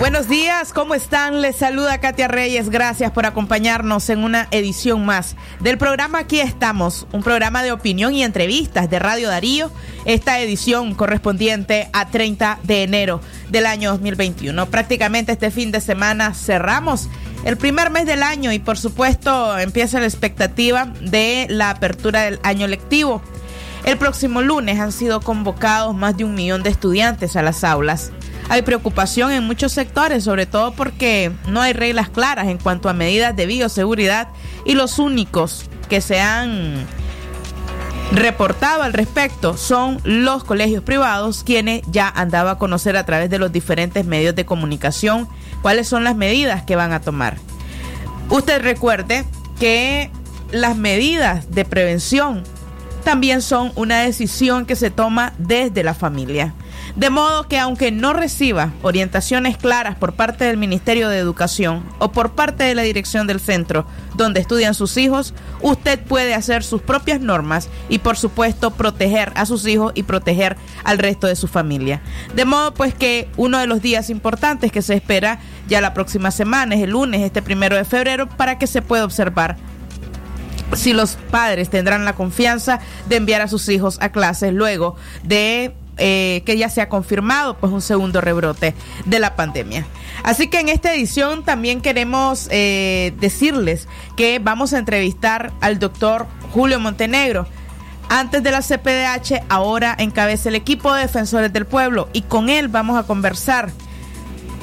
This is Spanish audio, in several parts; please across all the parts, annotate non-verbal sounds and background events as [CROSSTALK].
Buenos días, ¿cómo están? Les saluda Katia Reyes. Gracias por acompañarnos en una edición más del programa Aquí estamos, un programa de opinión y entrevistas de Radio Darío. Esta edición correspondiente a 30 de enero del año 2021. Prácticamente este fin de semana cerramos el primer mes del año y por supuesto empieza la expectativa de la apertura del año lectivo. El próximo lunes han sido convocados más de un millón de estudiantes a las aulas. Hay preocupación en muchos sectores, sobre todo porque no hay reglas claras en cuanto a medidas de bioseguridad y los únicos que se han reportado al respecto son los colegios privados, quienes ya han dado a conocer a través de los diferentes medios de comunicación cuáles son las medidas que van a tomar. Usted recuerde que las medidas de prevención también son una decisión que se toma desde la familia. De modo que aunque no reciba orientaciones claras por parte del Ministerio de Educación o por parte de la dirección del centro donde estudian sus hijos, usted puede hacer sus propias normas y por supuesto proteger a sus hijos y proteger al resto de su familia. De modo pues que uno de los días importantes que se espera ya la próxima semana es el lunes, este primero de febrero, para que se pueda observar si los padres tendrán la confianza de enviar a sus hijos a clases luego de eh, que ya se ha confirmado pues un segundo rebrote de la pandemia. Así que en esta edición también queremos eh, decirles que vamos a entrevistar al doctor Julio Montenegro. Antes de la CPDH, ahora encabeza el equipo de defensores del pueblo y con él vamos a conversar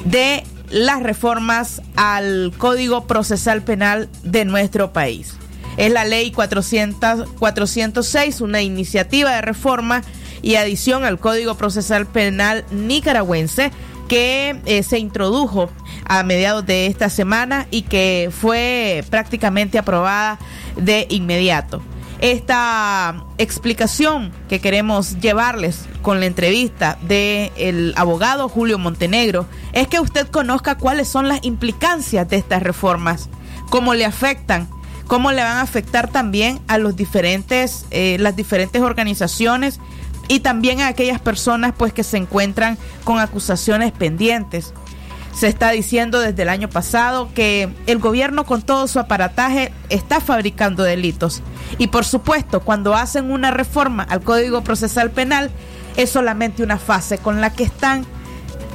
de las reformas al Código Procesal Penal de nuestro país. Es la ley 400, 406, una iniciativa de reforma y adición al Código Procesal Penal nicaragüense que eh, se introdujo a mediados de esta semana y que fue prácticamente aprobada de inmediato. Esta explicación que queremos llevarles con la entrevista del el abogado Julio Montenegro es que usted conozca cuáles son las implicancias de estas reformas, cómo le afectan cómo le van a afectar también a los diferentes, eh, las diferentes organizaciones y también a aquellas personas pues que se encuentran con acusaciones pendientes. Se está diciendo desde el año pasado que el gobierno con todo su aparataje está fabricando delitos. Y por supuesto, cuando hacen una reforma al Código Procesal Penal, es solamente una fase con la que están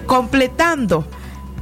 completando,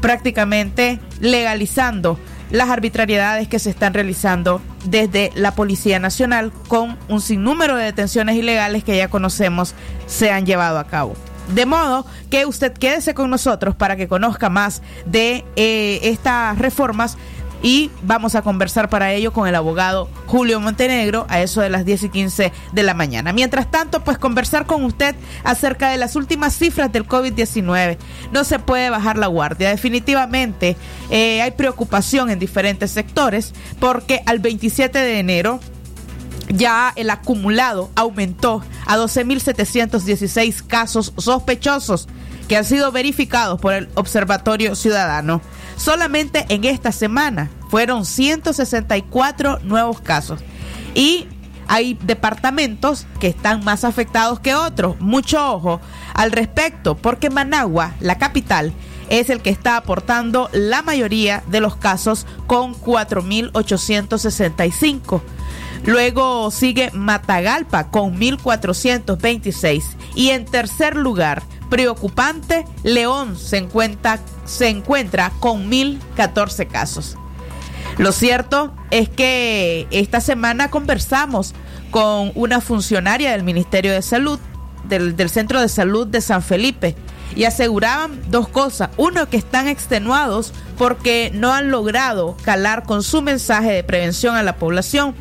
prácticamente legalizando las arbitrariedades que se están realizando desde la Policía Nacional con un sinnúmero de detenciones ilegales que ya conocemos se han llevado a cabo. De modo que usted quédese con nosotros para que conozca más de eh, estas reformas y vamos a conversar para ello con el abogado Julio Montenegro a eso de las 10 y 15 de la mañana. Mientras tanto, pues conversar con usted acerca de las últimas cifras del COVID-19. No se puede bajar la guardia. Definitivamente eh, hay preocupación en diferentes sectores porque al 27 de enero ya el acumulado aumentó a 12.716 casos sospechosos que han sido verificados por el Observatorio Ciudadano. Solamente en esta semana fueron 164 nuevos casos. Y hay departamentos que están más afectados que otros. Mucho ojo al respecto, porque Managua, la capital, es el que está aportando la mayoría de los casos con 4.865. Luego sigue Matagalpa con 1.426. Y en tercer lugar, preocupante, León se encuentra, se encuentra con 1.014 casos. Lo cierto es que esta semana conversamos con una funcionaria del Ministerio de Salud del, del Centro de Salud de San Felipe y aseguraban dos cosas. Uno, que están extenuados porque no han logrado calar con su mensaje de prevención a la población.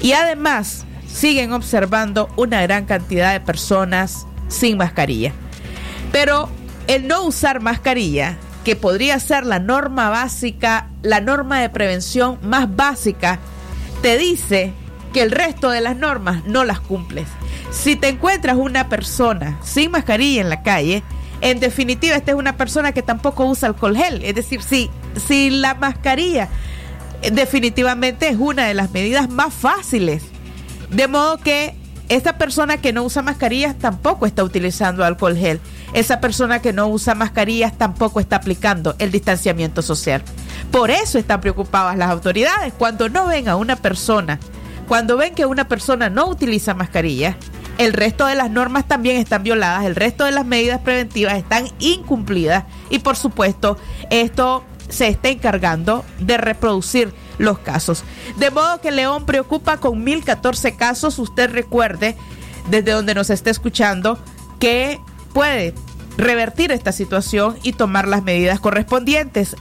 Y además siguen observando una gran cantidad de personas sin mascarilla. Pero el no usar mascarilla, que podría ser la norma básica, la norma de prevención más básica, te dice que el resto de las normas no las cumples. Si te encuentras una persona sin mascarilla en la calle, en definitiva, esta es una persona que tampoco usa alcohol gel. Es decir, si, si la mascarilla definitivamente es una de las medidas más fáciles. De modo que esta persona que no usa mascarillas tampoco está utilizando alcohol gel. Esa persona que no usa mascarillas tampoco está aplicando el distanciamiento social. Por eso están preocupadas las autoridades cuando no ven a una persona, cuando ven que una persona no utiliza mascarilla, el resto de las normas también están violadas, el resto de las medidas preventivas están incumplidas y por supuesto esto se está encargando de reproducir los casos. De modo que León preocupa con 1014 casos, usted recuerde desde donde nos está escuchando que puede revertir esta situación y tomar las medidas correspondientes.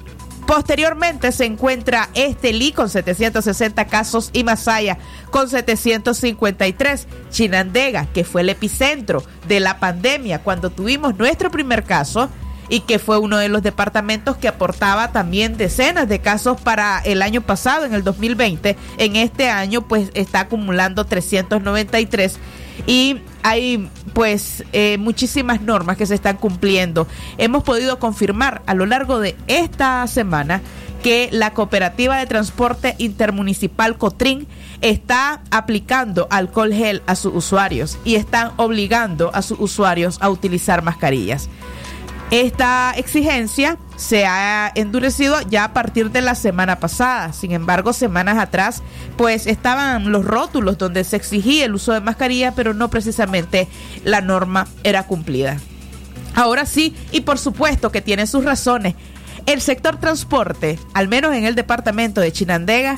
Posteriormente se encuentra Estelí con 760 casos y Masaya con 753. Chinandega, que fue el epicentro de la pandemia cuando tuvimos nuestro primer caso y que fue uno de los departamentos que aportaba también decenas de casos para el año pasado, en el 2020. En este año pues está acumulando 393 y hay pues eh, muchísimas normas que se están cumpliendo. Hemos podido confirmar a lo largo de esta semana que la cooperativa de transporte intermunicipal Cotrin está aplicando alcohol gel a sus usuarios y están obligando a sus usuarios a utilizar mascarillas. Esta exigencia se ha endurecido ya a partir de la semana pasada. Sin embargo, semanas atrás, pues estaban los rótulos donde se exigía el uso de mascarilla, pero no precisamente la norma era cumplida. Ahora sí, y por supuesto que tiene sus razones. El sector transporte, al menos en el departamento de Chinandega,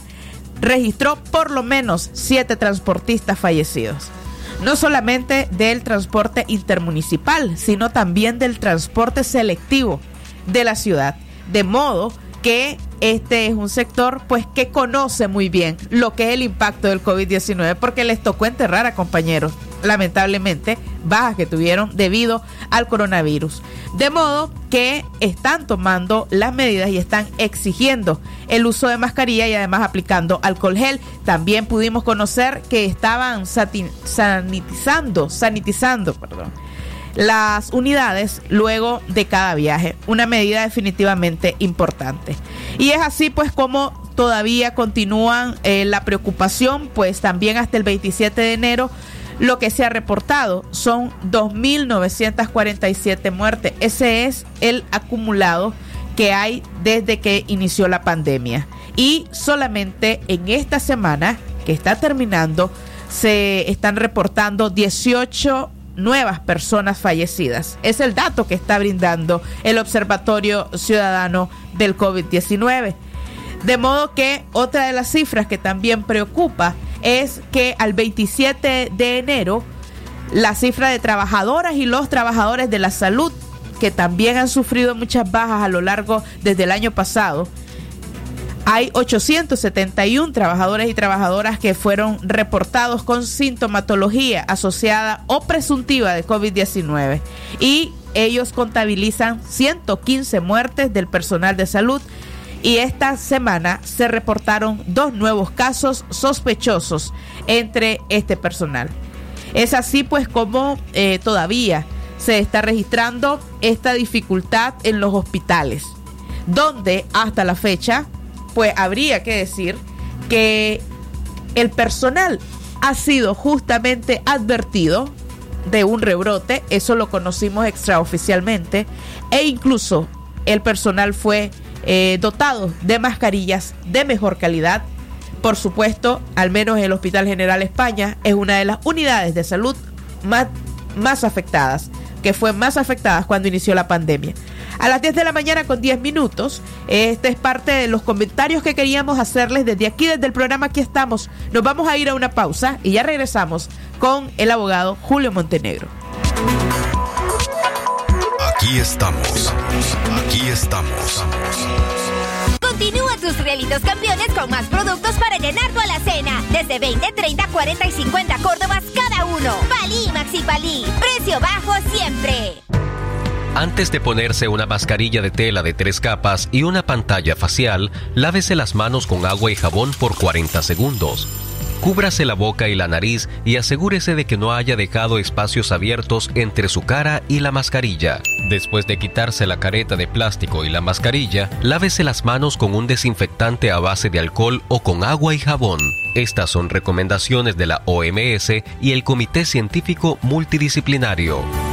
registró por lo menos siete transportistas fallecidos no solamente del transporte intermunicipal, sino también del transporte selectivo de la ciudad. De modo que este es un sector pues que conoce muy bien lo que es el impacto del COVID-19 porque les tocó enterrar a compañeros, lamentablemente, bajas que tuvieron debido al coronavirus. De modo que están tomando las medidas y están exigiendo el uso de mascarilla y además aplicando alcohol gel. También pudimos conocer que estaban sanitizando, sanitizando, perdón, las unidades luego de cada viaje. Una medida definitivamente importante. Y es así pues como todavía continúan eh, la preocupación, pues también hasta el 27 de enero lo que se ha reportado son 2.947 muertes. Ese es el acumulado que hay desde que inició la pandemia. Y solamente en esta semana que está terminando se están reportando 18 nuevas personas fallecidas. Es el dato que está brindando el Observatorio Ciudadano del COVID-19. De modo que otra de las cifras que también preocupa es que al 27 de enero la cifra de trabajadoras y los trabajadores de la salud que también han sufrido muchas bajas a lo largo desde el año pasado, hay 871 trabajadores y trabajadoras que fueron reportados con sintomatología asociada o presuntiva de COVID-19 y ellos contabilizan 115 muertes del personal de salud y esta semana se reportaron dos nuevos casos sospechosos entre este personal. Es así pues como eh, todavía se está registrando esta dificultad en los hospitales, donde hasta la fecha pues habría que decir que el personal ha sido justamente advertido de un rebrote, eso lo conocimos extraoficialmente, e incluso el personal fue eh, dotado de mascarillas de mejor calidad. Por supuesto, al menos el Hospital General España es una de las unidades de salud más, más afectadas, que fue más afectadas cuando inició la pandemia a las 10 de la mañana con 10 minutos. Este es parte de los comentarios que queríamos hacerles desde aquí, desde el programa Aquí estamos. Nos vamos a ir a una pausa y ya regresamos con el abogado Julio Montenegro. Aquí estamos. Aquí estamos. Continúa tus realitos campeones con más productos para llenar tu alacena. Desde 20, 30, 40 y 50 Córdobas cada uno. Palí Maxi Palí. Precio bajo siempre. Antes de ponerse una mascarilla de tela de tres capas y una pantalla facial, lávese las manos con agua y jabón por 40 segundos. Cúbrase la boca y la nariz y asegúrese de que no haya dejado espacios abiertos entre su cara y la mascarilla. Después de quitarse la careta de plástico y la mascarilla, lávese las manos con un desinfectante a base de alcohol o con agua y jabón. Estas son recomendaciones de la OMS y el Comité Científico Multidisciplinario.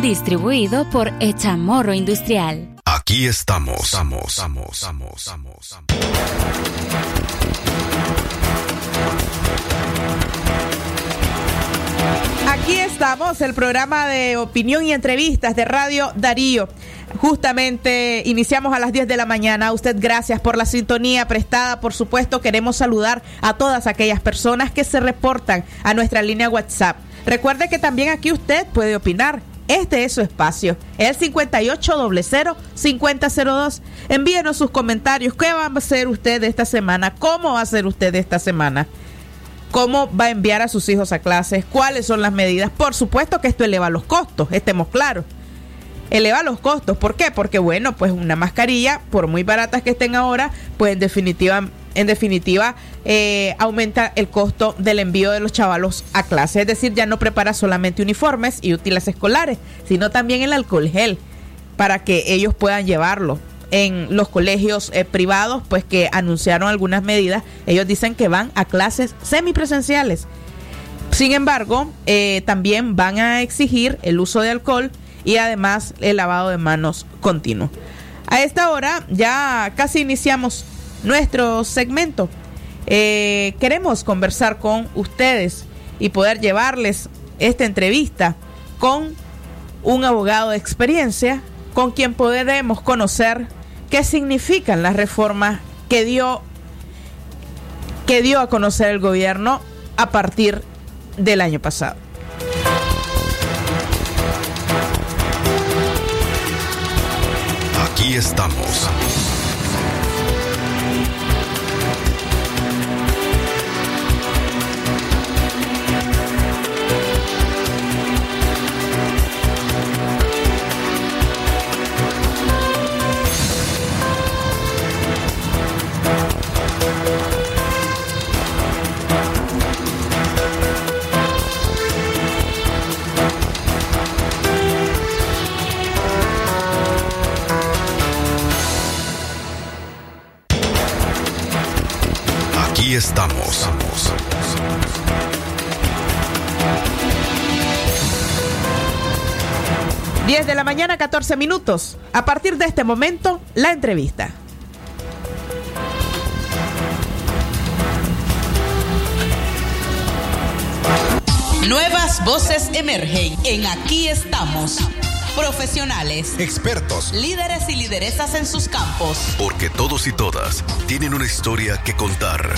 Distribuido por Echamorro Industrial. Aquí estamos. Estamos. Estamos. Estamos. Estamos. Aquí estamos, el programa de opinión y entrevistas de Radio Darío. Justamente iniciamos a las 10 de la mañana. usted gracias por la sintonía prestada. Por supuesto, queremos saludar a todas aquellas personas que se reportan a nuestra línea WhatsApp. Recuerde que también aquí usted puede opinar. Este es su espacio, el 5800-5002. Envíenos sus comentarios. ¿Qué va a hacer usted esta semana? ¿Cómo va a hacer usted esta semana? cómo va a enviar a sus hijos a clases, cuáles son las medidas. Por supuesto que esto eleva los costos, estemos claros. Eleva los costos. ¿Por qué? Porque, bueno, pues una mascarilla, por muy baratas que estén ahora, pues en definitiva, en definitiva eh, aumenta el costo del envío de los chavalos a clase. Es decir, ya no prepara solamente uniformes y útiles escolares, sino también el alcohol gel para que ellos puedan llevarlo en los colegios eh, privados, pues que anunciaron algunas medidas, ellos dicen que van a clases semipresenciales. Sin embargo, eh, también van a exigir el uso de alcohol y además el lavado de manos continuo. A esta hora ya casi iniciamos nuestro segmento. Eh, queremos conversar con ustedes y poder llevarles esta entrevista con un abogado de experiencia con quien podremos conocer qué significan las reformas que dio, que dio a conocer el gobierno a partir del año pasado. Aquí estamos. 10 de la mañana, 14 minutos. A partir de este momento, la entrevista. Nuevas voces emergen en Aquí estamos. Profesionales, Expertos. líderes y lideresas en sus campos. Porque todos y todas tienen una historia que contar.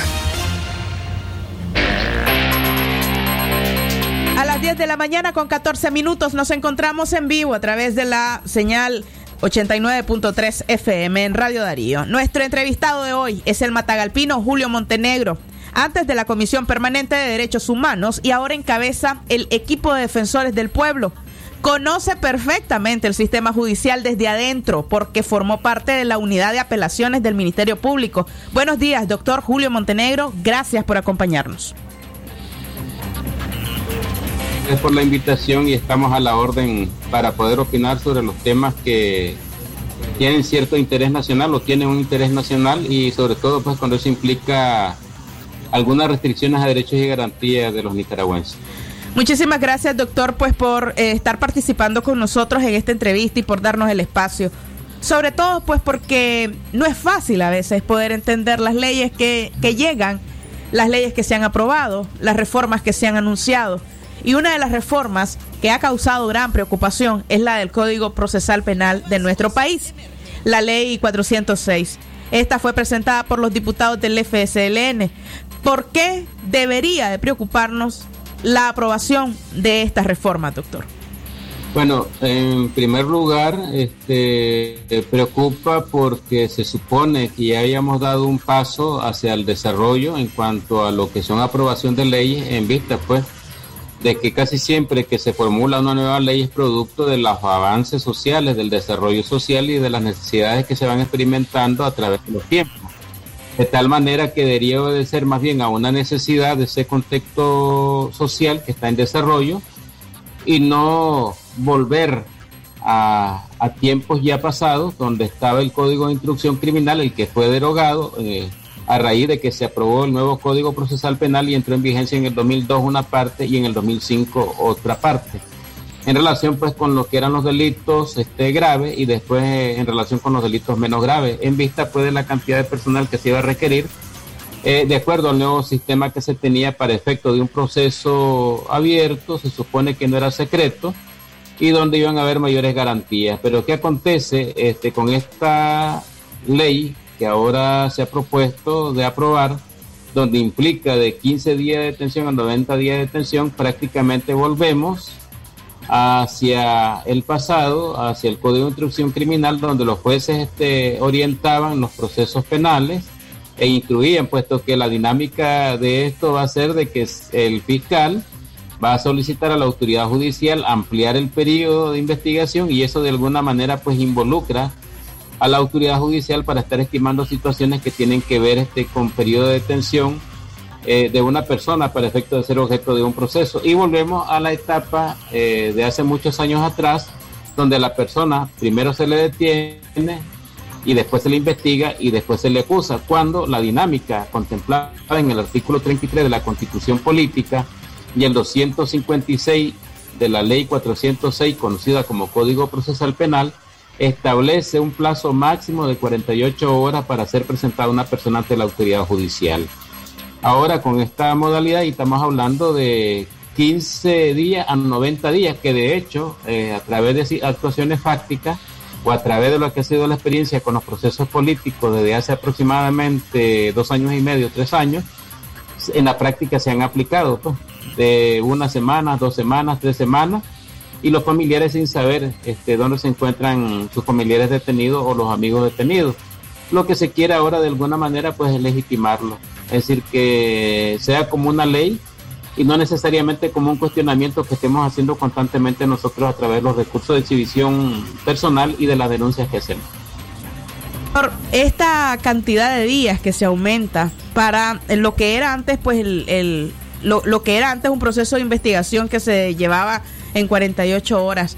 Las 10 de la mañana con 14 minutos nos encontramos en vivo a través de la señal 89.3 FM en Radio Darío. Nuestro entrevistado de hoy es el matagalpino Julio Montenegro, antes de la Comisión Permanente de Derechos Humanos y ahora encabeza el equipo de defensores del pueblo. Conoce perfectamente el sistema judicial desde adentro porque formó parte de la unidad de apelaciones del Ministerio Público. Buenos días, doctor Julio Montenegro. Gracias por acompañarnos. Gracias por la invitación y estamos a la orden para poder opinar sobre los temas que tienen cierto interés nacional o tienen un interés nacional y sobre todo pues cuando eso implica algunas restricciones a derechos y garantías de los nicaragüenses. Muchísimas gracias, doctor, pues por eh, estar participando con nosotros en esta entrevista y por darnos el espacio. Sobre todo, pues porque no es fácil a veces poder entender las leyes que, que llegan, las leyes que se han aprobado, las reformas que se han anunciado. Y una de las reformas que ha causado gran preocupación es la del Código Procesal Penal de nuestro país, la Ley 406. Esta fue presentada por los diputados del FSLN. ¿Por qué debería de preocuparnos la aprobación de esta reforma, doctor? Bueno, en primer lugar, este, preocupa porque se supone que ya habíamos dado un paso hacia el desarrollo en cuanto a lo que son aprobación de leyes en vista, pues, de que casi siempre que se formula una nueva ley es producto de los avances sociales, del desarrollo social y de las necesidades que se van experimentando a través de los tiempos. De tal manera que debería obedecer más bien a una necesidad de ese contexto social que está en desarrollo y no volver a, tiempos ya pasados donde estaba el Código de Instrucción Criminal, el que fue derogado. Eh, a raíz de que se aprobó el nuevo Código Procesal Penal y entró en vigencia en el 2002 una parte y en el 2005 otra parte. En relación pues con lo que eran los delitos este, graves y después eh, en relación con los delitos menos graves, en vista pues de la cantidad de personal que se iba a requerir, eh, de acuerdo al nuevo sistema que se tenía para efecto de un proceso abierto, se supone que no era secreto y donde iban a haber mayores garantías. Pero ¿qué acontece este, con esta ley que ahora se ha propuesto de aprobar, donde implica de 15 días de detención a 90 días de detención, prácticamente volvemos hacia el pasado, hacia el Código de Instrucción Criminal, donde los jueces este, orientaban los procesos penales e incluían, puesto que la dinámica de esto va a ser de que el fiscal va a solicitar a la autoridad judicial ampliar el periodo de investigación y eso de alguna manera pues involucra a la autoridad judicial para estar estimando situaciones que tienen que ver este, con periodo de detención eh, de una persona para efecto de ser objeto de un proceso. Y volvemos a la etapa eh, de hace muchos años atrás, donde la persona primero se le detiene y después se le investiga y después se le acusa, cuando la dinámica contemplada en el artículo 33 de la Constitución Política y el 256 de la Ley 406, conocida como Código Procesal Penal, establece un plazo máximo de 48 horas para ser presentada una persona ante la autoridad judicial. Ahora con esta modalidad y estamos hablando de 15 días a 90 días, que de hecho eh, a través de actuaciones fácticas o a través de lo que ha sido la experiencia con los procesos políticos desde hace aproximadamente dos años y medio, tres años, en la práctica se han aplicado pues, de una semana, dos semanas, tres semanas y los familiares sin saber este, dónde se encuentran sus familiares detenidos o los amigos detenidos. Lo que se quiere ahora de alguna manera pues es legitimarlo, es decir, que sea como una ley y no necesariamente como un cuestionamiento que estemos haciendo constantemente nosotros a través de los recursos de exhibición personal y de las denuncias que hacemos. Esta cantidad de días que se aumenta para lo que era antes, pues el, lo, lo que era antes un proceso de investigación que se llevaba en 48 horas.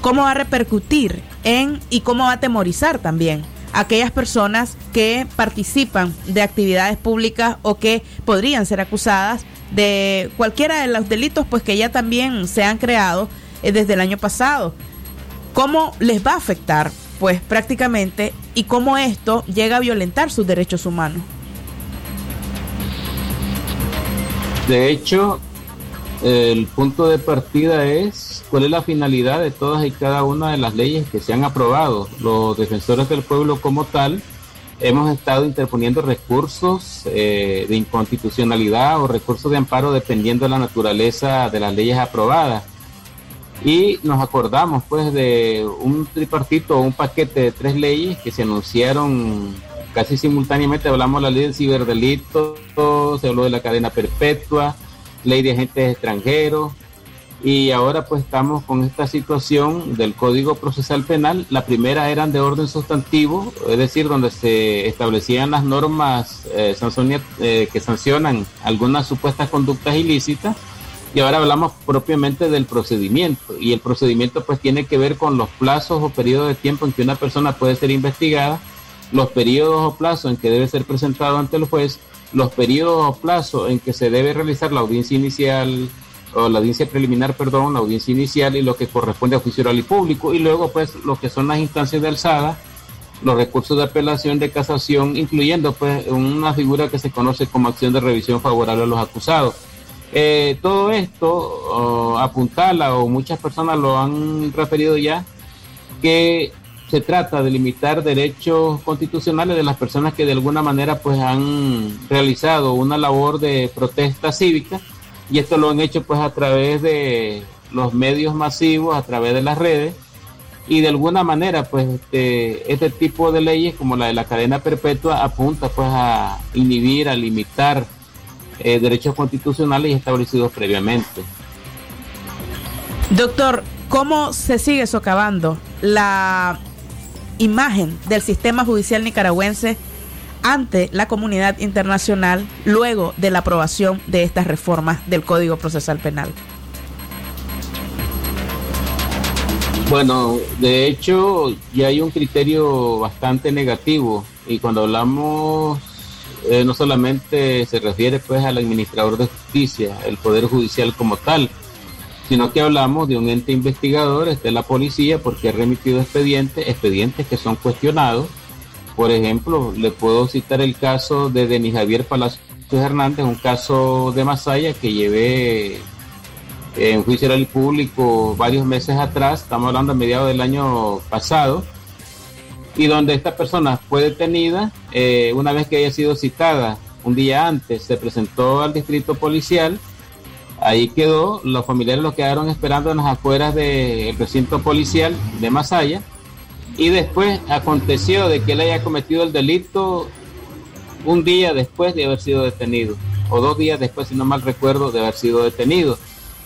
¿Cómo va a repercutir en y cómo va a temorizar también a aquellas personas que participan de actividades públicas o que podrían ser acusadas de cualquiera de los delitos pues que ya también se han creado eh, desde el año pasado? ¿Cómo les va a afectar pues prácticamente y cómo esto llega a violentar sus derechos humanos? De hecho, el punto de partida es cuál es la finalidad de todas y cada una de las leyes que se han aprobado. Los defensores del pueblo como tal hemos estado interponiendo recursos eh, de inconstitucionalidad o recursos de amparo dependiendo de la naturaleza de las leyes aprobadas. Y nos acordamos pues de un tripartito un paquete de tres leyes que se anunciaron casi simultáneamente. Hablamos de la ley del ciberdelito, se habló de la cadena perpetua, ley de agentes extranjeros, y ahora pues estamos con esta situación del Código Procesal Penal. La primera eran de orden sustantivo, es decir, donde se establecían las normas eh, eh, que sancionan algunas supuestas conductas ilícitas. Y ahora hablamos propiamente del procedimiento. Y el procedimiento pues tiene que ver con los plazos o periodos de tiempo en que una persona puede ser investigada, los periodos o plazos en que debe ser presentado ante el juez los periodos o plazos en que se debe realizar la audiencia inicial o la audiencia preliminar, perdón, la audiencia inicial y lo que corresponde a juicio oral y público, y luego pues lo que son las instancias de alzada, los recursos de apelación, de casación, incluyendo pues una figura que se conoce como acción de revisión favorable a los acusados. Eh, todo esto apuntala, o muchas personas lo han referido ya, que se trata de limitar derechos constitucionales de las personas que de alguna manera pues han realizado una labor de protesta cívica y esto lo han hecho pues a través de los medios masivos, a través de las redes y de alguna manera pues este, este tipo de leyes como la de la cadena perpetua apunta pues a inhibir, a limitar eh, derechos constitucionales establecidos previamente. Doctor, ¿cómo se sigue socavando la imagen del sistema judicial nicaragüense ante la comunidad internacional luego de la aprobación de estas reformas del Código Procesal Penal? Bueno, de hecho ya hay un criterio bastante negativo y cuando hablamos eh, no solamente se refiere pues al administrador de justicia, el poder judicial como tal, sino que hablamos de un ente investigador, este la policía, porque ha remitido expedientes, expedientes que son cuestionados. Por ejemplo, le puedo citar el caso de Denis Javier Palacios Hernández, un caso de Masaya que llevé en juicio oral público varios meses atrás, estamos hablando a mediados del año pasado, y donde esta persona fue detenida eh, una vez que haya sido citada un día antes, se presentó al distrito policial, ahí quedó, los familiares lo quedaron esperando en las afueras del recinto policial de Masaya, y después aconteció de que él haya cometido el delito un día después de haber sido detenido, o dos días después, si no mal recuerdo, de haber sido detenido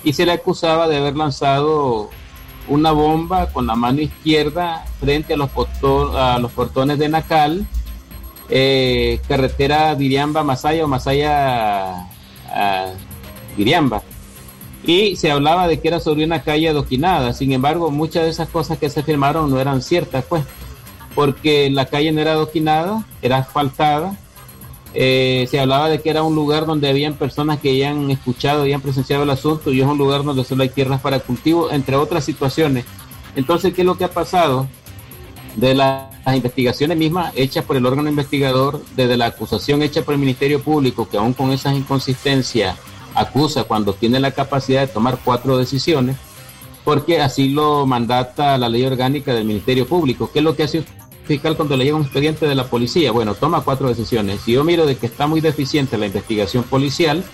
y se le acusaba de haber lanzado una bomba con la mano izquierda frente a los, portones de Nacal, eh, carretera Diriamba Masaya o Masaya Diriamba. Y se hablaba de que era sobre una calle adoquinada. Sin embargo, muchas de esas cosas que se firmaron no eran ciertas, pues, porque la calle no era adoquinada, era asfaltada eh, se hablaba de que era un lugar donde habían personas que habían escuchado, habían presenciado el asunto y es un lugar donde solo hay tierras para cultivo, entre otras situaciones. Entonces, ¿qué es lo que ha pasado? De las investigaciones mismas hechas por el órgano investigador, desde la acusación hecha por el Ministerio Público, que aún con esas inconsistencias acusa cuando tiene la capacidad de tomar cuatro decisiones, porque así lo mandata la ley orgánica del Ministerio Público. ¿Qué es lo que hace fiscal cuando le llega un expediente de la policía? Bueno, toma cuatro decisiones. Si yo miro de que está muy deficiente la investigación policial,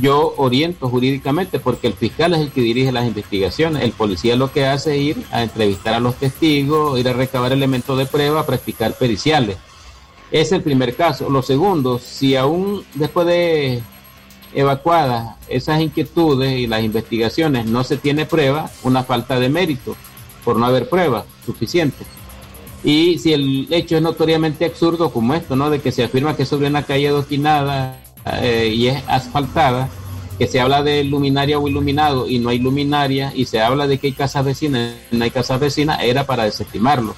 yo oriento jurídicamente porque el fiscal es el que dirige las investigaciones. El policía lo que hace es ir a entrevistar a los testigos, ir a recabar elementos de prueba, practicar periciales. Es el primer caso. Lo segundo, si aún después de evacuadas esas inquietudes y las investigaciones no se tiene prueba, una falta de mérito por no haber prueba suficiente. Y si el hecho es notoriamente absurdo como esto, ¿no? De que se afirma que sobre una calle adoquinada eh, y es asfaltada, que se habla de luminaria o iluminado y no hay luminaria, y se habla de que hay casas vecinas y no hay casas vecinas, era para desestimarlo.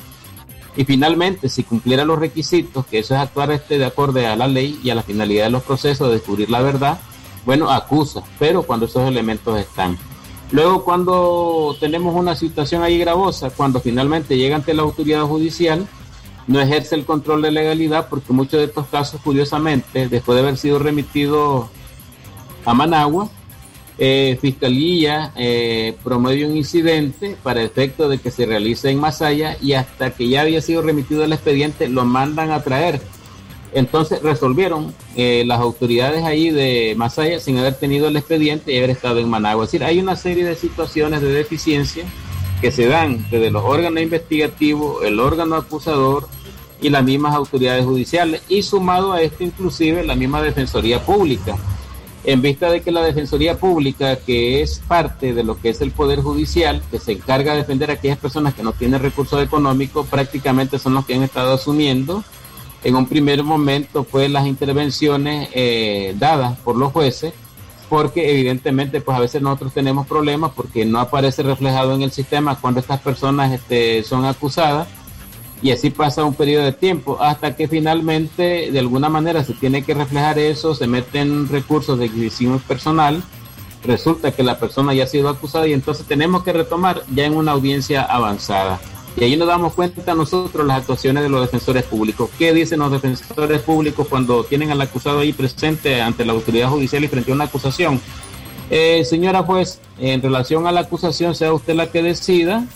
Y finalmente, si cumpliera los requisitos, que eso es actuar este de acuerdo a la ley y a la finalidad de los procesos de descubrir la verdad, bueno, acusa, pero cuando esos elementos están. Luego, cuando tenemos una situación ahí gravosa, cuando finalmente llega ante la autoridad judicial, no ejerce el control de legalidad porque muchos de estos casos, curiosamente, después de haber sido remitidos a Managua, eh, Fiscalía eh, promueve un incidente para efecto de que se realice en Masaya y hasta que ya había sido remitido el expediente lo mandan a traer entonces resolvieron eh, las autoridades ahí de Masaya sin haber tenido el expediente y haber estado en Managua. Es decir, hay una serie de situaciones de deficiencia que se dan desde los órganos investigativos, el órgano acusador y las mismas autoridades judiciales y sumado a esto inclusive la misma Defensoría Pública. En vista de que la Defensoría Pública, que es parte de lo que es el Poder Judicial, que se encarga de defender a aquellas personas que no tienen recursos económicos, prácticamente son los que han estado asumiendo en un primer momento fue las intervenciones eh, dadas por los jueces, porque evidentemente pues a veces nosotros tenemos problemas porque no aparece reflejado en el sistema cuando estas personas este, son acusadas y así pasa un periodo de tiempo hasta que finalmente de alguna manera se tiene que reflejar eso, se meten recursos de adquisición personal resulta que la persona ya ha sido acusada y entonces tenemos que retomar ya en una audiencia avanzada. Y ahí nos damos cuenta nosotros las actuaciones de los defensores públicos. ¿Qué dicen los defensores públicos cuando tienen al acusado ahí presente ante la autoridad judicial y frente a una acusación? Eh, señora juez, en relación a la acusación, sea usted la que decida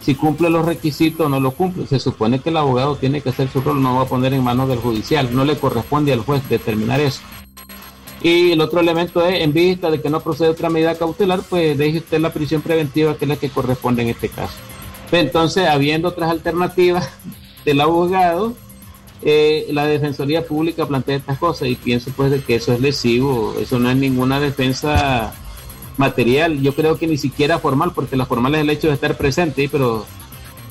si cumple los requisitos o no lo cumple. Se supone que el abogado tiene que hacer su rol, no va a poner en manos del judicial. No le corresponde al juez determinar eso. Y el otro elemento es, en vista de que no procede otra medida cautelar, pues deje usted la prisión preventiva, que es la que corresponde en este caso. Entonces, habiendo otras alternativas del abogado, eh, la Defensoría Pública plantea estas cosas y pienso pues que eso es lesivo, eso no es ninguna defensa material, yo creo que ni siquiera formal, porque la formal es el hecho de estar presente, pero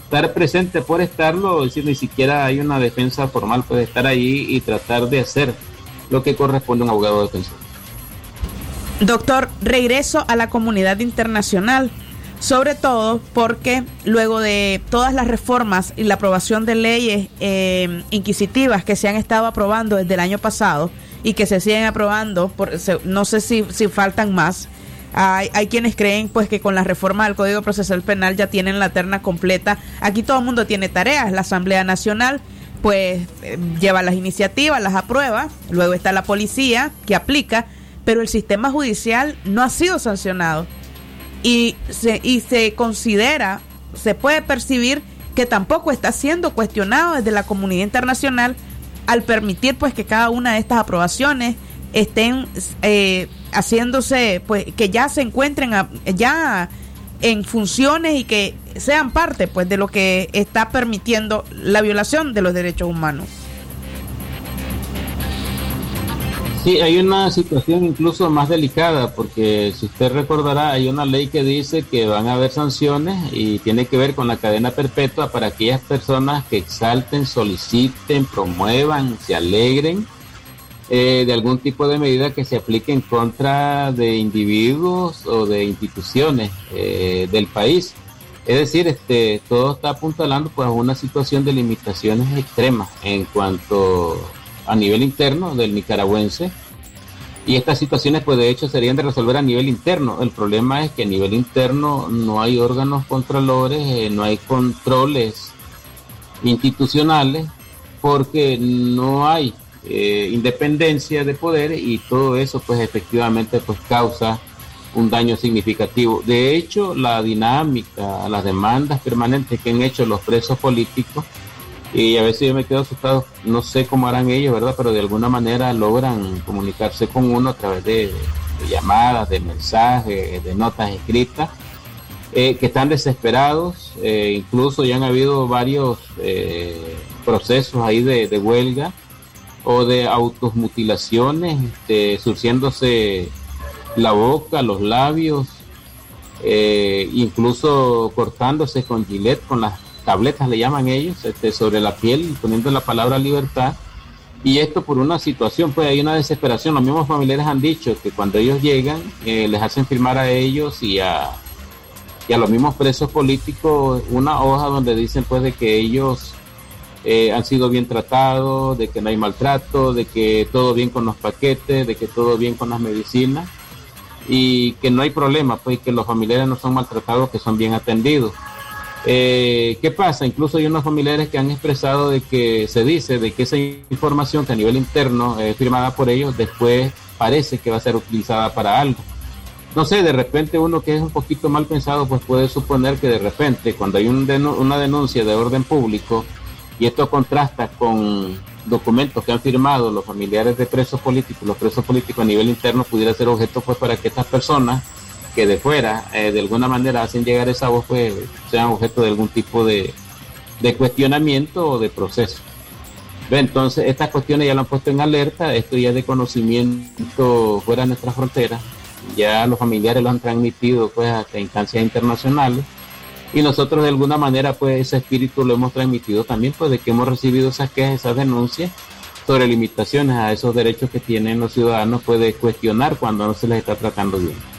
estar presente por estarlo, es decir, ni siquiera hay una defensa formal, puede estar ahí y tratar de hacer lo que corresponde a un abogado defensor. Doctor, regreso a la comunidad internacional, sobre todo porque luego de todas las reformas y la aprobación de leyes eh, inquisitivas que se han estado aprobando desde el año pasado y que se siguen aprobando, por, no sé si, si faltan más, hay, hay, quienes creen pues que con la reforma del Código Procesal Penal ya tienen la terna completa. Aquí todo el mundo tiene tareas. La Asamblea Nacional pues eh, lleva las iniciativas, las aprueba, luego está la policía que aplica, pero el sistema judicial no ha sido sancionado. Y se, y se considera, se puede percibir que tampoco está siendo cuestionado desde la comunidad internacional al permitir pues que cada una de estas aprobaciones estén eh, haciéndose, pues que ya se encuentren ya en funciones y que sean parte pues de lo que está permitiendo la violación de los derechos humanos. Sí, hay una situación incluso más delicada porque si usted recordará hay una ley que dice que van a haber sanciones y tiene que ver con la cadena perpetua para aquellas personas que exalten, soliciten, promuevan, se alegren eh, de algún tipo de medida que se aplique en contra de individuos o de instituciones eh, del país. Es decir, este, todo está apuntalando pues, a una situación de limitaciones extremas en cuanto a nivel interno del nicaragüense. Y estas situaciones, pues de hecho, serían de resolver a nivel interno. El problema es que a nivel interno no hay órganos controlores, eh, no hay controles institucionales, porque no hay eh, independencia de poder y todo eso pues efectivamente pues causa un daño significativo. De hecho, la dinámica, las demandas permanentes que han hecho los presos políticos, y a veces yo me quedo asustado, no sé cómo harán ellos, ¿verdad? Pero de alguna manera logran comunicarse con uno a través de, llamadas, de mensajes, de notas escritas, eh, que están desesperados, eh, incluso ya han habido varios procesos ahí de, de huelga o de automutilaciones, este, surciéndose la boca, los labios, eh, incluso cortándose con gilet, con las tabletas le llaman ellos, este, sobre la piel, poniendo la palabra libertad. Y esto por una situación, pues hay una desesperación. Los mismos familiares han dicho que cuando ellos llegan, eh, les hacen firmar a ellos y a, y a los mismos presos políticos una hoja donde dicen pues de que ellos eh, han sido bien tratados, de que no hay maltrato, de que todo bien con los paquetes, de que todo bien con las medicinas y que no hay problema, pues que los familiares no son maltratados, que son bien atendidos. Eh, ¿Qué pasa? Incluso hay unos familiares que han expresado de que se dice de que esa información que a nivel interno es firmada por ellos después parece que va a ser utilizada para algo. No sé, de repente uno que es un poquito mal pensado pues puede suponer que de repente cuando hay un una denuncia de orden público y esto contrasta con documentos que han firmado los familiares de presos políticos, los presos políticos a nivel interno pudiera ser objeto pues para que estas personas que de fuera eh, de alguna manera hacen llegar esa voz pues sean objeto de algún tipo de, de cuestionamiento o de proceso. Entonces estas cuestiones ya lo han puesto en alerta, esto ya es de conocimiento fuera de nuestras fronteras, ya los familiares lo han transmitido pues hasta instancias internacionales y nosotros de alguna manera pues ese espíritu lo hemos transmitido también pues de que hemos recibido esas quejas, esas denuncias sobre limitaciones a esos derechos que tienen los ciudadanos puede cuestionar cuando no se les está tratando bien.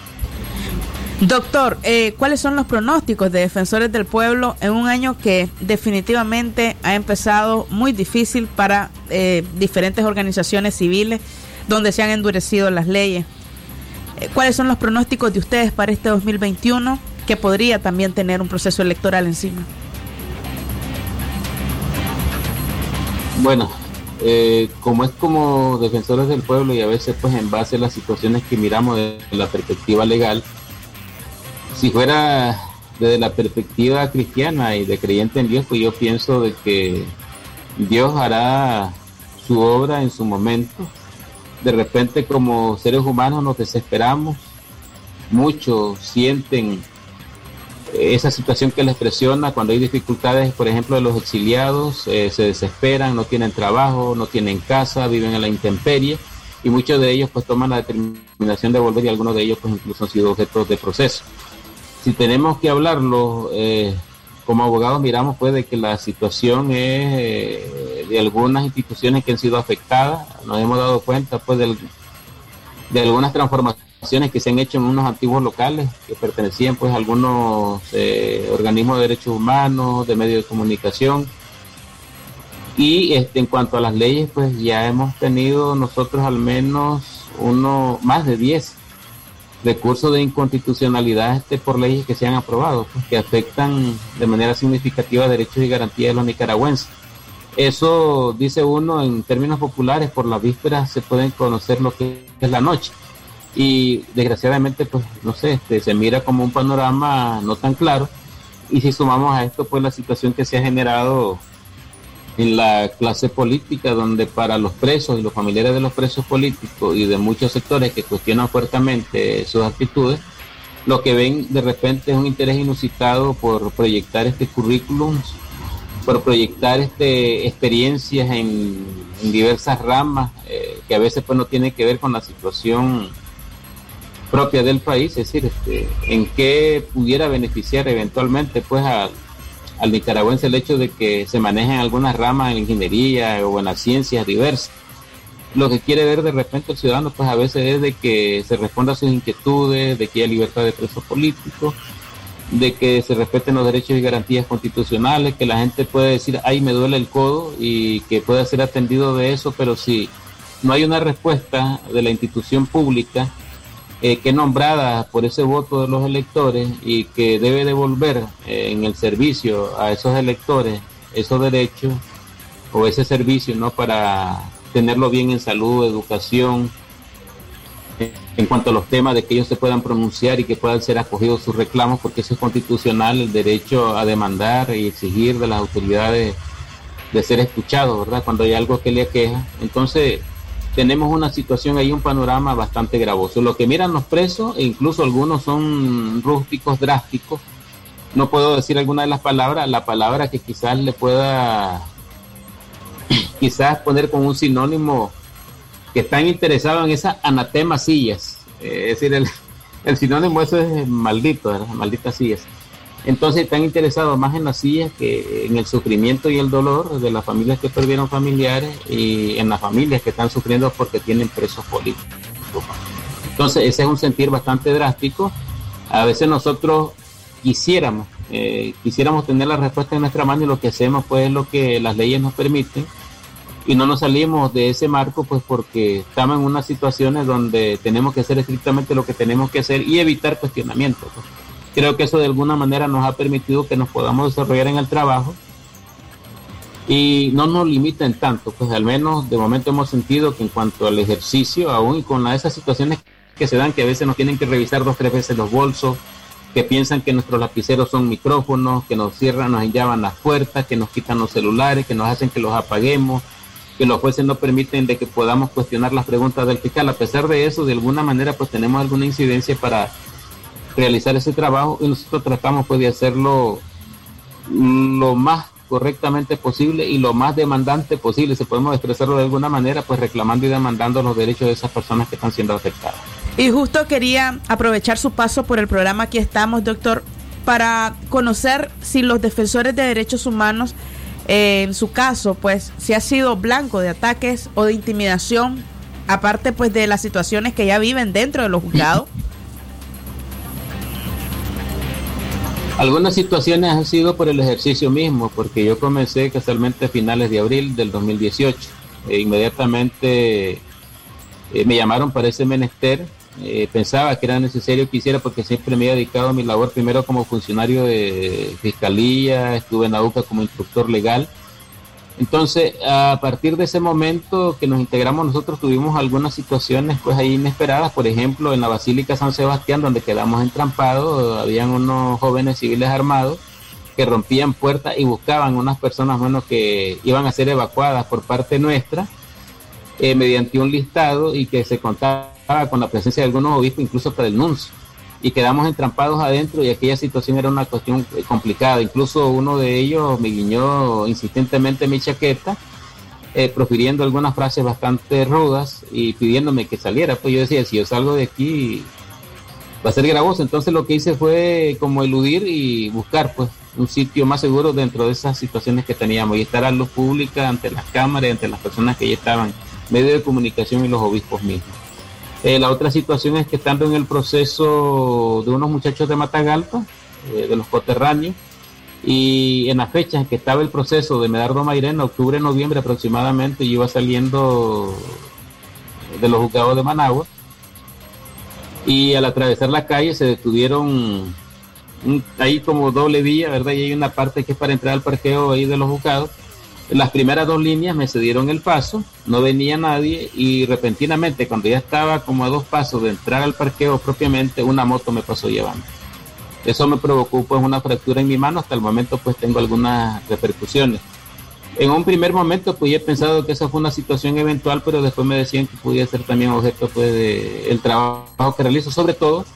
Doctor, eh, ¿cuáles son los pronósticos de defensores del pueblo en un año que definitivamente ha empezado muy difícil para eh, diferentes organizaciones civiles donde se han endurecido las leyes? Eh, ¿Cuáles son los pronósticos de ustedes para este 2021 que podría también tener un proceso electoral encima? Bueno, eh, como es como defensores del pueblo y a veces pues en base a las situaciones que miramos de la perspectiva legal, si fuera desde la perspectiva cristiana y de creyente en Dios, pues yo pienso de que Dios hará su obra en su momento. De repente como seres humanos nos desesperamos, muchos sienten esa situación que les presiona cuando hay dificultades, por ejemplo, de los exiliados, eh, se desesperan, no tienen trabajo, no tienen casa, viven en la intemperie y muchos de ellos pues toman la determinación de volver y algunos de ellos pues incluso han sido objetos de proceso. Si tenemos que hablarlo, eh, como abogados miramos pues de que la situación es eh, de algunas instituciones que han sido afectadas, nos hemos dado cuenta pues de algunas transformaciones que se han hecho en unos antiguos locales que pertenecían pues a algunos eh, organismos de derechos humanos, de medios de comunicación. Y este, en cuanto a las leyes, pues ya hemos tenido nosotros al menos uno, más de 10 recursos de inconstitucionalidad este, por leyes que se han aprobado, pues, que afectan de manera significativa derechos y garantías de los nicaragüenses. Eso dice uno en términos populares, por la víspera se pueden conocer lo que es la noche y desgraciadamente pues no sé este, se mira como un panorama no tan claro y si sumamos a esto pues la situación que se ha generado en la clase política donde para los presos y los familiares de los presos políticos y de muchos sectores que cuestionan fuertemente sus actitudes lo que ven de repente es un interés inusitado por proyectar este currículum por proyectar este experiencias en, diversas ramas eh, que a veces pues no tiene que ver con la situación propia del país, es decir, este, en qué pudiera beneficiar eventualmente pues al nicaragüense el hecho de que se manejen algunas ramas en ingeniería o en las ciencias diversas. Lo que quiere ver de repente el ciudadano pues a veces es de que se responda a sus inquietudes, de que haya libertad de presos políticos, de que se respeten los derechos y garantías constitucionales, que la gente puede decir, ay, me duele el codo y que pueda ser atendido de eso, pero si no hay una respuesta de la institución pública, eh, que nombrada por ese voto de los electores y que debe devolver eh, en el servicio a esos electores esos derechos o ese servicio no para tenerlo bien en salud, educación, en cuanto a los temas de que ellos se puedan pronunciar y que puedan ser acogidos sus reclamos, porque eso es constitucional, el derecho a demandar y exigir de las autoridades de ser escuchados, ¿verdad? Cuando hay algo que le aqueja. Entonces, tenemos una situación ahí, un panorama bastante gravoso. Lo que miran los presos, e incluso algunos son rústicos, drásticos, no puedo decir alguna de las palabras, la palabra que quizás le pueda [CLEARS THROAT] quizás poner como un sinónimo que están interesados en esas anatema sillas. Eh, es decir, el, [LAUGHS] el sinónimo eso es maldito, ¿verdad? malditas sillas. Entonces están interesados más en las sillas que en el sufrimiento y el dolor de las familias que perdieron familiares y en las familias que están sufriendo porque tienen presos políticos. Entonces ese es un sentir bastante drástico. A veces nosotros quisiéramos, eh, quisiéramos tener la respuesta en nuestra mano y lo que hacemos pues es lo que las leyes nos permiten y no nos salimos de ese marco pues porque estamos en unas situaciones donde tenemos que hacer estrictamente lo que tenemos que hacer y evitar cuestionamientos. Pues creo que eso de alguna manera nos ha permitido que nos podamos desarrollar en el trabajo y no nos limiten tanto, pues al menos de momento hemos sentido que en cuanto al ejercicio, aún con esas situaciones que se dan, que a veces nos tienen que revisar dos, tres veces los bolsos, que piensan que nuestros lapiceros son micrófonos, que nos cierran, nos llaman las puertas, que nos quitan los celulares, que nos hacen que los apaguemos, que los jueces no permiten de que podamos cuestionar las preguntas del fiscal. A pesar de eso, de alguna manera, pues tenemos alguna incidencia para realizar ese trabajo y nosotros tratamos pues de hacerlo lo más correctamente posible y lo más demandante posible, si podemos expresarlo de alguna manera, pues reclamando y demandando los derechos de esas personas que están siendo afectadas. Y justo quería aprovechar su paso por el programa Aquí estamos, doctor, para conocer si los defensores de derechos humanos, eh, en su caso, pues, si ha sido blanco de ataques o de intimidación, aparte pues de las situaciones que ya viven dentro de los juzgados. [LAUGHS] Algunas situaciones han sido por el ejercicio mismo, porque yo comencé casualmente a finales de abril del 2018. E inmediatamente eh, me llamaron para ese menester eh, pensaba que era necesario que hiciera porque siempre me he dedicado a mi labor primero como funcionario de fiscalía, estuve en la UCA como instructor legal. Entonces, a partir de ese momento que nos integramos nosotros tuvimos algunas situaciones pues ahí inesperadas, por ejemplo, en la Basílica San Sebastián donde quedamos entrampados, habían unos jóvenes civiles armados que rompían puertas y buscaban unas personas bueno que iban a ser evacuadas por parte nuestra eh, mediante un listado y que se contaba con la presencia de algunos obispos, incluso para el nuncio. Y quedamos entrampados adentro y aquella situación era una cuestión complicada. Incluso uno de ellos me guiñó insistentemente mi chaqueta, eh, profiriendo algunas frases bastante rudas y pidiéndome que saliera. Pues yo decía, si yo salgo de aquí va a ser gravoso. Entonces lo que hice fue como eludir y buscar pues un sitio más seguro dentro de esas situaciones que teníamos y estar a luz pública ante las cámaras, ante las personas que ya estaban, medio de comunicación y los obispos mismos. Eh, la otra situación es que estando en el proceso de unos muchachos de Matagalpa, eh, de los coterráneos, y en las fechas que estaba el proceso de Medardo Mairena, octubre, noviembre aproximadamente, iba saliendo de los juzgados de Managua, y al atravesar la calle se detuvieron ahí como doble vía, ¿verdad? Y hay una parte que es para entrar al parqueo ahí de los juzgados. Las primeras dos líneas me cedieron el paso, no venía nadie y repentinamente cuando ya estaba como a dos pasos de entrar al parqueo propiamente, una moto me pasó llevando. Eso me provocó pues una fractura en mi mano, hasta el momento pues tengo algunas repercusiones. En un primer momento pues he pensado que esa fue una situación eventual, pero después me decían que podía ser también objeto pues de el trabajo que realizo, sobre todo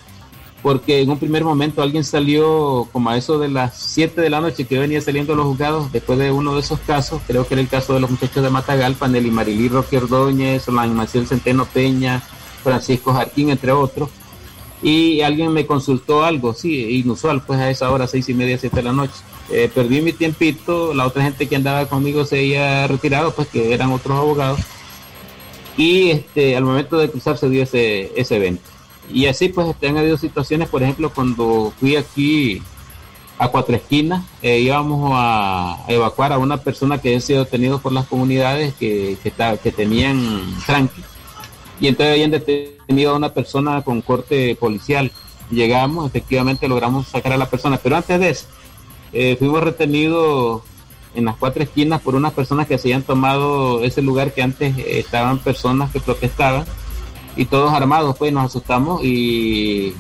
porque en un primer momento alguien salió como a eso de las 7 de la noche que venía saliendo los juzgados después de uno de esos casos, creo que era el caso de los muchachos de Matagalpa, Nelly Marilí Roque Ordóñez, Solán Maciel Centeno Peña, Francisco Jarquín, entre otros, y alguien me consultó algo, sí, inusual, pues a esa hora, seis y media, siete de la noche. Eh, perdí mi tiempito, la otra gente que andaba conmigo se había retirado, pues que eran otros abogados, y este, al momento de cruzar se dio ese, ese evento. Y así pues han habido situaciones, por ejemplo, cuando fui aquí a Cuatro Esquinas, eh, íbamos a, evacuar a una persona que había sido detenido por las comunidades que, que, que tenían tranqui. Y entonces habían detenido a una persona con corte policial. Llegamos, efectivamente logramos sacar a la persona, pero antes de eso, eh, fuimos retenidos en las cuatro esquinas por unas personas que se habían tomado ese lugar que antes estaban personas que protestaban y todos armados, pues nos asustamos y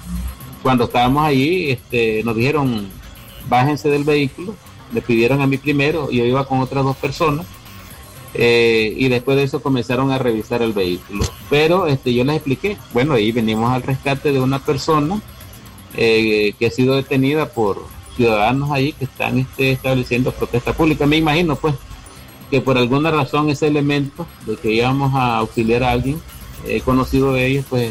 cuando estábamos allí este, nos dijeron bájense del vehículo, le pidieron a mí primero, yo iba con otras dos personas eh, y después de eso comenzaron a revisar el vehículo. Pero este, yo les expliqué, bueno, ahí venimos al rescate de una persona eh, que ha sido detenida por ciudadanos ahí que están este, estableciendo protesta pública. Me imagino pues que por alguna razón ese elemento de que íbamos a auxiliar a alguien he conocido de ellos, pues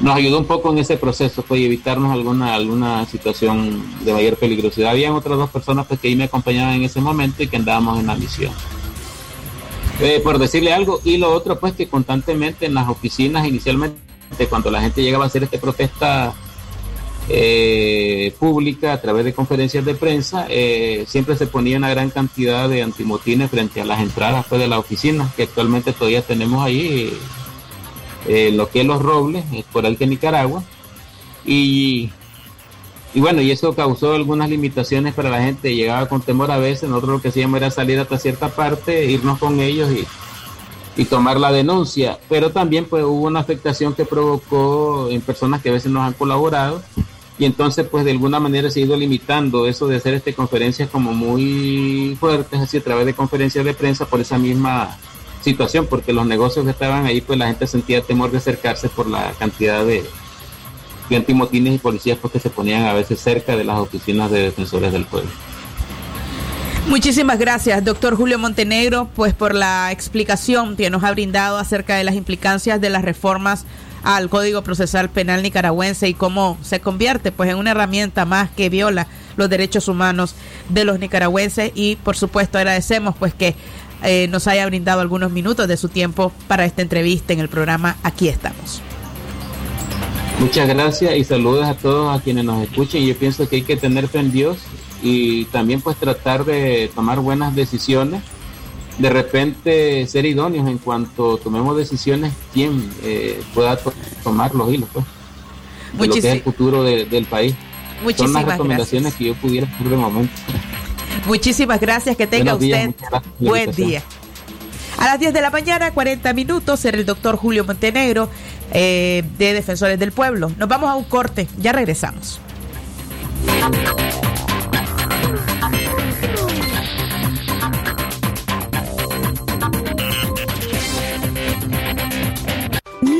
nos ayudó un poco en ese proceso, pues, evitarnos alguna, alguna situación de mayor peligrosidad. Habían otras dos personas pues, que ahí me acompañaban en ese momento y que andábamos en la misión. Eh, por decirle algo, y lo otro, pues que constantemente en las oficinas, inicialmente, cuando la gente llegaba a hacer esta protesta eh, pública a través de conferencias de prensa, eh, siempre se ponía una gran cantidad de antimotines frente a las entradas pues, de la oficina, que actualmente todavía tenemos ahí, eh, lo que es Los Robles, por el que Nicaragua. Y, y bueno, y eso causó algunas limitaciones para la gente, llegaba con temor a veces, nosotros lo que hacíamos era salir hasta cierta parte, irnos con ellos y y tomar la denuncia, pero también pues hubo una afectación que provocó en personas que a veces nos han colaborado y entonces pues de alguna manera se ha ido limitando eso de hacer este conferencias como muy fuertes así a través de conferencias de prensa por esa misma situación porque los negocios que estaban ahí pues la gente sentía temor de acercarse por la cantidad de, antimotines y policías pues, que se ponían a veces cerca de las oficinas de defensores del pueblo. Muchísimas gracias, doctor Julio Montenegro, pues por la explicación que nos ha brindado acerca de las implicancias de las reformas al Código Procesal Penal nicaragüense y cómo se convierte pues en una herramienta más que viola los derechos humanos de los nicaragüenses y por supuesto agradecemos pues que eh, nos haya brindado algunos minutos de su tiempo para esta entrevista en el programa Aquí estamos. Muchas gracias y saludos a todos a quienes nos escuchen. Yo pienso que hay que tener fe en Dios y también pues tratar de tomar buenas decisiones de repente ser idóneos en cuanto tomemos decisiones, quién eh, pueda tomar los hilos, pues, de lo que es el futuro del país. Son las recomendaciones que yo pudiera hacer de momento. Muchísimas gracias, que tenga usted buen día. A las 10 de la mañana, 40 minutos, era el doctor Julio Montenegro eh, de Defensores del Pueblo. Nos vamos a un corte, ya regresamos.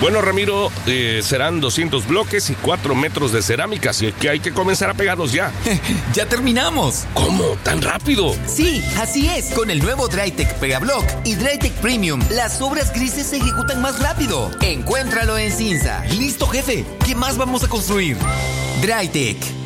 bueno, Ramiro, eh, serán 200 bloques y 4 metros de cerámica, así que hay que comenzar a pegarlos ya. [LAUGHS] ¡Ya terminamos! ¿Cómo? ¿Tan rápido? Sí, así es. Con el nuevo Drytech Pegablock y Drytech Premium, las obras grises se ejecutan más rápido. Encuéntralo en Cinza. Listo, jefe. ¿Qué más vamos a construir? Drytech.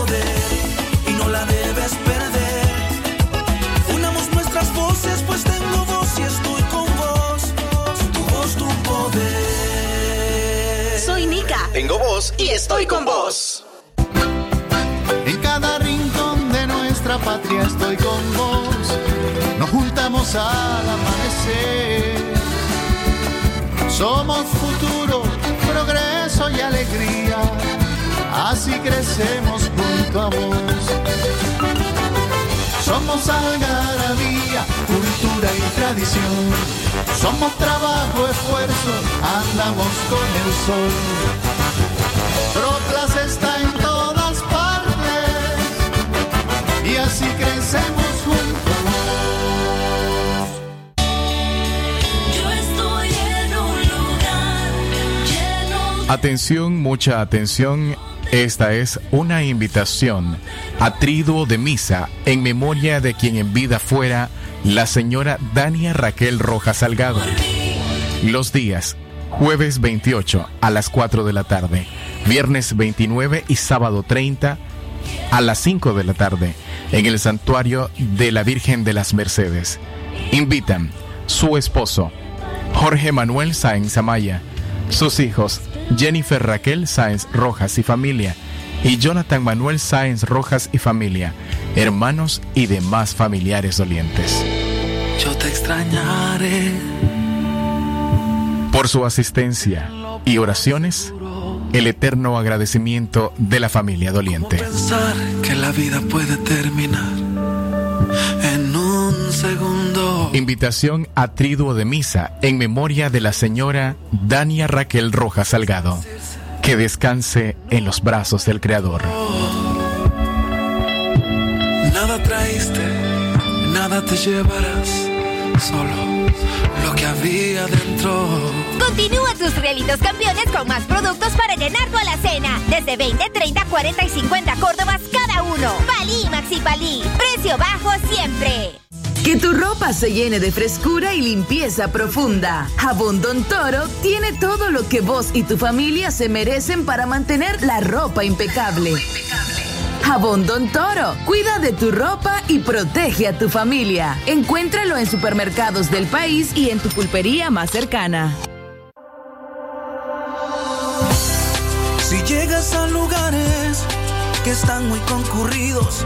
y no la debes perder. Unamos nuestras voces, pues tengo voz y estoy con vos. Tu voz, tu poder. Soy Nika. Tengo voz y estoy con vos. En cada rincón de nuestra patria estoy con vos. Nos juntamos al amanecer. Somos futuro, progreso y alegría así crecemos junto a vos. Somos algarabía, cultura y tradición. Somos trabajo, esfuerzo, andamos con el sol. Trotlas está en todas partes y así crecemos juntos. Yo estoy en un lugar lleno. Atención, mucha atención esta es una invitación a triduo de misa en memoria de quien en vida fuera la señora Dania Raquel Rojas Salgado. Los días jueves 28 a las 4 de la tarde, viernes 29 y sábado 30 a las 5 de la tarde en el santuario de la Virgen de las Mercedes. Invitan su esposo, Jorge Manuel Sáenz Amaya, sus hijos, Jennifer Raquel Sáenz Rojas y familia, y Jonathan Manuel Sáenz Rojas y familia, hermanos y demás familiares dolientes. Yo te extrañaré. Por su asistencia y oraciones, el eterno agradecimiento de la familia doliente. Pensar que la vida puede terminar en un segundo. Invitación a triduo de misa en memoria de la señora Dania Raquel Rojas Salgado. Que descanse en los brazos del Creador. Nada traíste, nada te llevarás, solo lo que había dentro. Continúa tus realitos campeones con más productos para llenar tu alacena. Desde 20, 30, 40 y 50 Córdobas cada uno. Palí Maxi Palí. Precio bajo siempre. Que tu ropa se llene de frescura y limpieza profunda. Jabón Don Toro tiene todo lo que vos y tu familia se merecen para mantener la ropa impecable. Jabón Don Toro, cuida de tu ropa y protege a tu familia. Encuéntralo en supermercados del país y en tu pulpería más cercana. Si llegas a lugares que están muy concurridos,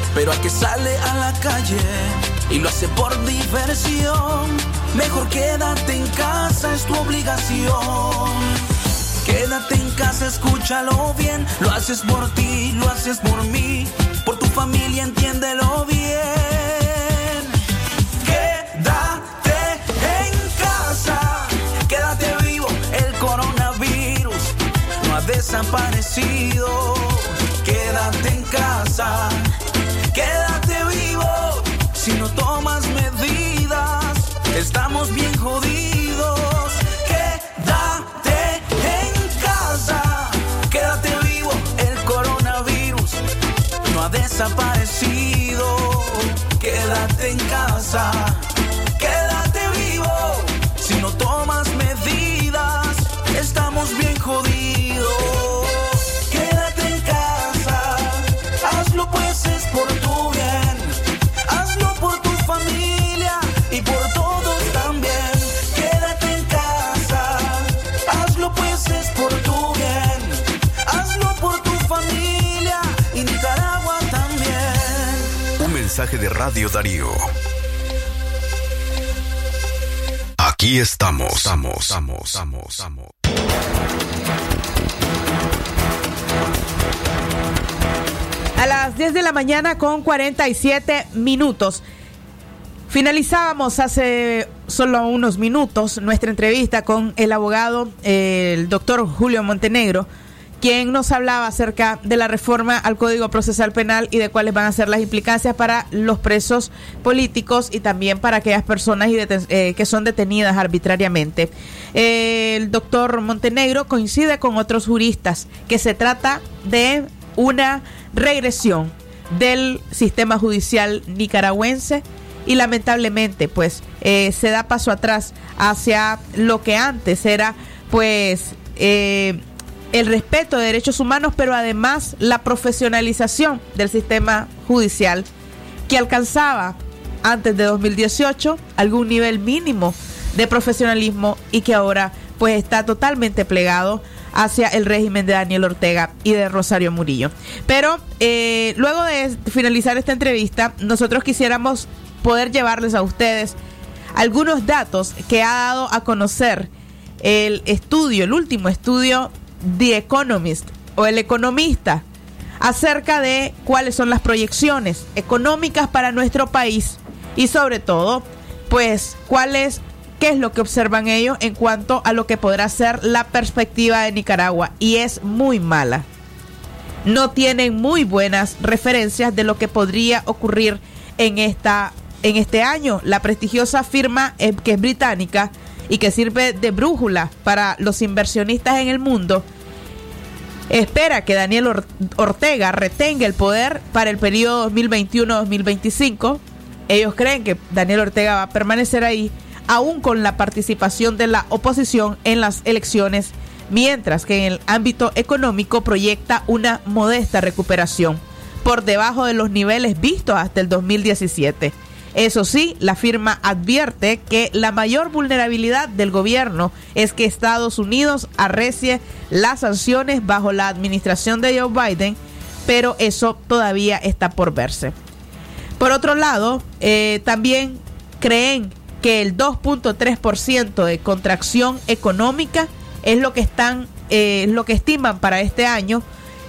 Pero a que sale a la calle y lo hace por diversión, mejor quédate en casa, es tu obligación. Quédate en casa, escúchalo bien. Lo haces por ti, lo haces por mí, por tu familia, entiéndelo bien. Bien jodidos. Quédate en casa, quédate vivo. El coronavirus no ha desaparecido. Quédate en casa, Radio Darío. Aquí estamos. Estamos, estamos, estamos, estamos. A las 10 de la mañana con 47 minutos. Finalizábamos hace solo unos minutos nuestra entrevista con el abogado, eh, el doctor Julio Montenegro, quien nos hablaba acerca de la reforma al Código Procesal Penal y de cuáles van a ser las implicancias para los presos políticos y también para aquellas personas eh, que son detenidas arbitrariamente. El doctor Montenegro coincide con otros juristas que se trata de una regresión del sistema judicial nicaragüense y lamentablemente pues eh, se da paso atrás hacia lo que antes era pues eh, el respeto de derechos humanos pero además la profesionalización del sistema judicial que alcanzaba antes de 2018 algún nivel mínimo de profesionalismo y que ahora pues está totalmente plegado hacia el régimen de Daniel Ortega y de Rosario Murillo. Pero eh, luego de finalizar esta entrevista, nosotros quisiéramos poder llevarles a ustedes algunos datos que ha dado a conocer el estudio, el último estudio The Economist o el economista acerca de cuáles son las proyecciones económicas para nuestro país y sobre todo, pues, cuál es qué es lo que observan ellos en cuanto a lo que podrá ser la perspectiva de Nicaragua y es muy mala. No tienen muy buenas referencias de lo que podría ocurrir en esta en este año. La prestigiosa firma eh, que es británica y que sirve de brújula para los inversionistas en el mundo espera que Daniel Or- Ortega retenga el poder para el periodo 2021-2025. Ellos creen que Daniel Ortega va a permanecer ahí, aún con la participación de la oposición en las elecciones, mientras que en el ámbito económico proyecta una modesta recuperación, por debajo de los niveles vistos hasta el 2017. Eso sí, la firma advierte que la mayor vulnerabilidad del gobierno es que Estados Unidos arrecie las sanciones bajo la administración de Joe Biden, pero eso todavía está por verse. Por otro lado, eh, también creen que el 2.3% de contracción económica es lo que están, eh, lo que estiman para este año,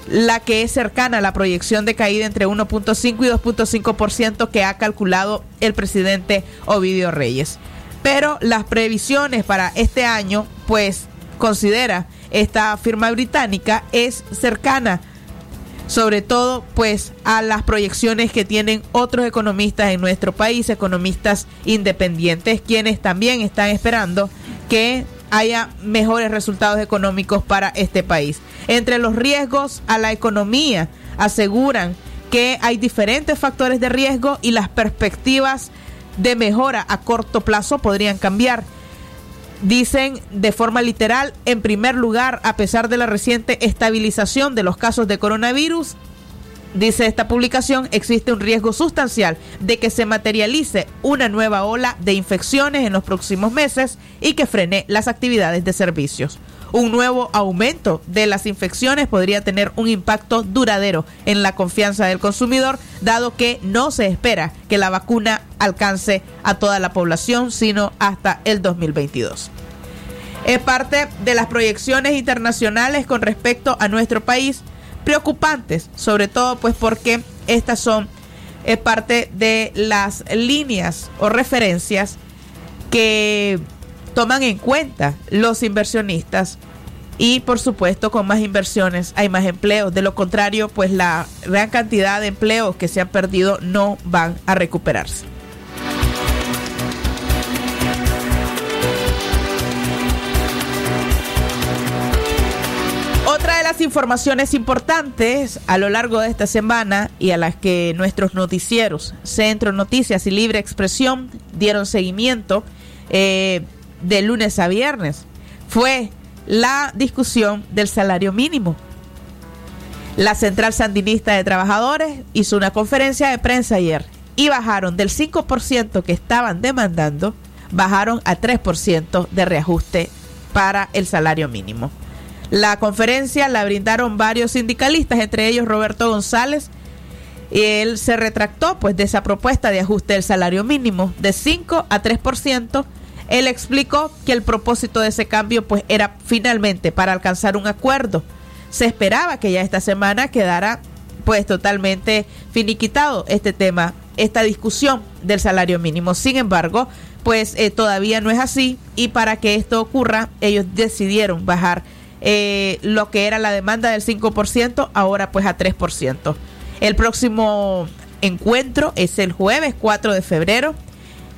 la que es cercana a la proyección de caída entre 1.5 y 2.5% que ha calculado el presidente Ovidio Reyes. Pero las previsiones para este año, pues considera esta firma británica, es cercana sobre todo pues a las proyecciones que tienen otros economistas en nuestro país, economistas independientes, quienes también están esperando que haya mejores resultados económicos para este país. Entre los riesgos a la economía aseguran que hay diferentes factores de riesgo y las perspectivas de mejora a corto plazo podrían cambiar. Dicen de forma literal, en primer lugar, a pesar de la reciente estabilización de los casos de coronavirus, dice esta publicación, existe un riesgo sustancial de que se materialice una nueva ola de infecciones en los próximos meses y que frene las actividades de servicios. Un nuevo aumento de las infecciones podría tener un impacto duradero en la confianza del consumidor, dado que no se espera que la vacuna alcance a toda la población, sino hasta el 2022. Es parte de las proyecciones internacionales con respecto a nuestro país, preocupantes, sobre todo pues porque estas son es parte de las líneas o referencias que toman en cuenta los inversionistas y por supuesto con más inversiones hay más empleos. De lo contrario, pues la gran cantidad de empleos que se han perdido no van a recuperarse. Informaciones importantes a lo largo de esta semana y a las que nuestros noticieros, Centro Noticias y Libre Expresión dieron seguimiento eh, de lunes a viernes fue la discusión del salario mínimo. La Central Sandinista de Trabajadores hizo una conferencia de prensa ayer y bajaron del 5% que estaban demandando, bajaron a 3% de reajuste para el salario mínimo. La conferencia la brindaron varios sindicalistas, entre ellos Roberto González. Y él se retractó pues de esa propuesta de ajuste del salario mínimo de 5 a 3%. Él explicó que el propósito de ese cambio pues era finalmente para alcanzar un acuerdo. Se esperaba que ya esta semana quedara pues totalmente finiquitado este tema, esta discusión del salario mínimo. Sin embargo, pues eh, todavía no es así y para que esto ocurra ellos decidieron bajar eh, lo que era la demanda del 5%, ahora pues a 3%. El próximo encuentro es el jueves 4 de febrero,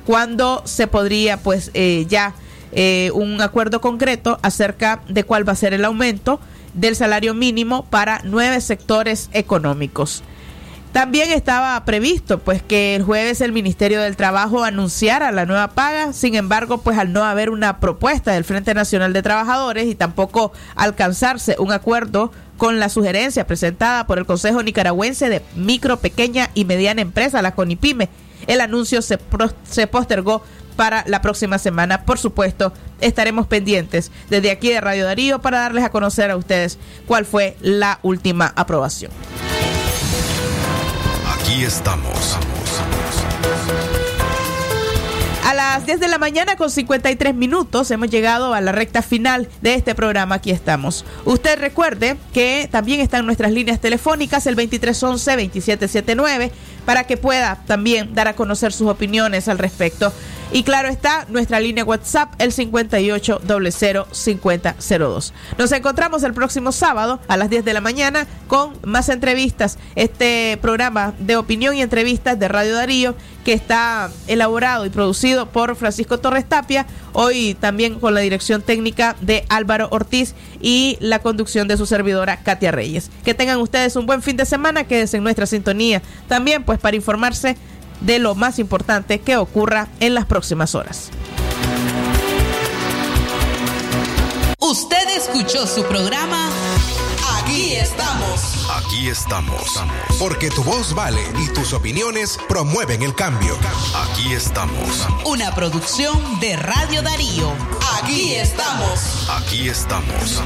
cuando se podría pues eh, ya eh, un acuerdo concreto acerca de cuál va a ser el aumento del salario mínimo para nueve sectores económicos. También estaba previsto pues que el jueves el Ministerio del Trabajo anunciara la nueva paga, sin embargo, pues al no haber una propuesta del Frente Nacional de Trabajadores y tampoco alcanzarse un acuerdo con la sugerencia presentada por el Consejo Nicaragüense de Micro, Pequeña y Mediana Empresa, la CONIPYME, el anuncio se, se postergó para la próxima semana. Por supuesto, estaremos pendientes desde aquí de Radio Darío para darles a conocer a ustedes cuál fue la última aprobación. Aquí estamos. A las 10 de la mañana con 53 minutos hemos llegado a la recta final de este programa. Aquí estamos. Usted recuerde que también están nuestras líneas telefónicas el 2311-2779 para que pueda también dar a conocer sus opiniones al respecto. Y claro está, nuestra línea WhatsApp el 58005002. Nos encontramos el próximo sábado a las 10 de la mañana con más entrevistas. Este programa de opinión y entrevistas de Radio Darío que está elaborado y producido por Francisco Torres Tapia, hoy también con la dirección técnica de Álvaro Ortiz y la conducción de su servidora Katia Reyes. Que tengan ustedes un buen fin de semana, quédense en nuestra sintonía también pues para informarse de lo más importante que ocurra en las próximas horas. Usted escuchó su programa Aquí estamos. Aquí estamos. Porque tu voz vale y tus opiniones promueven el cambio. Aquí estamos. Una producción de Radio Darío. Aquí estamos. Aquí estamos.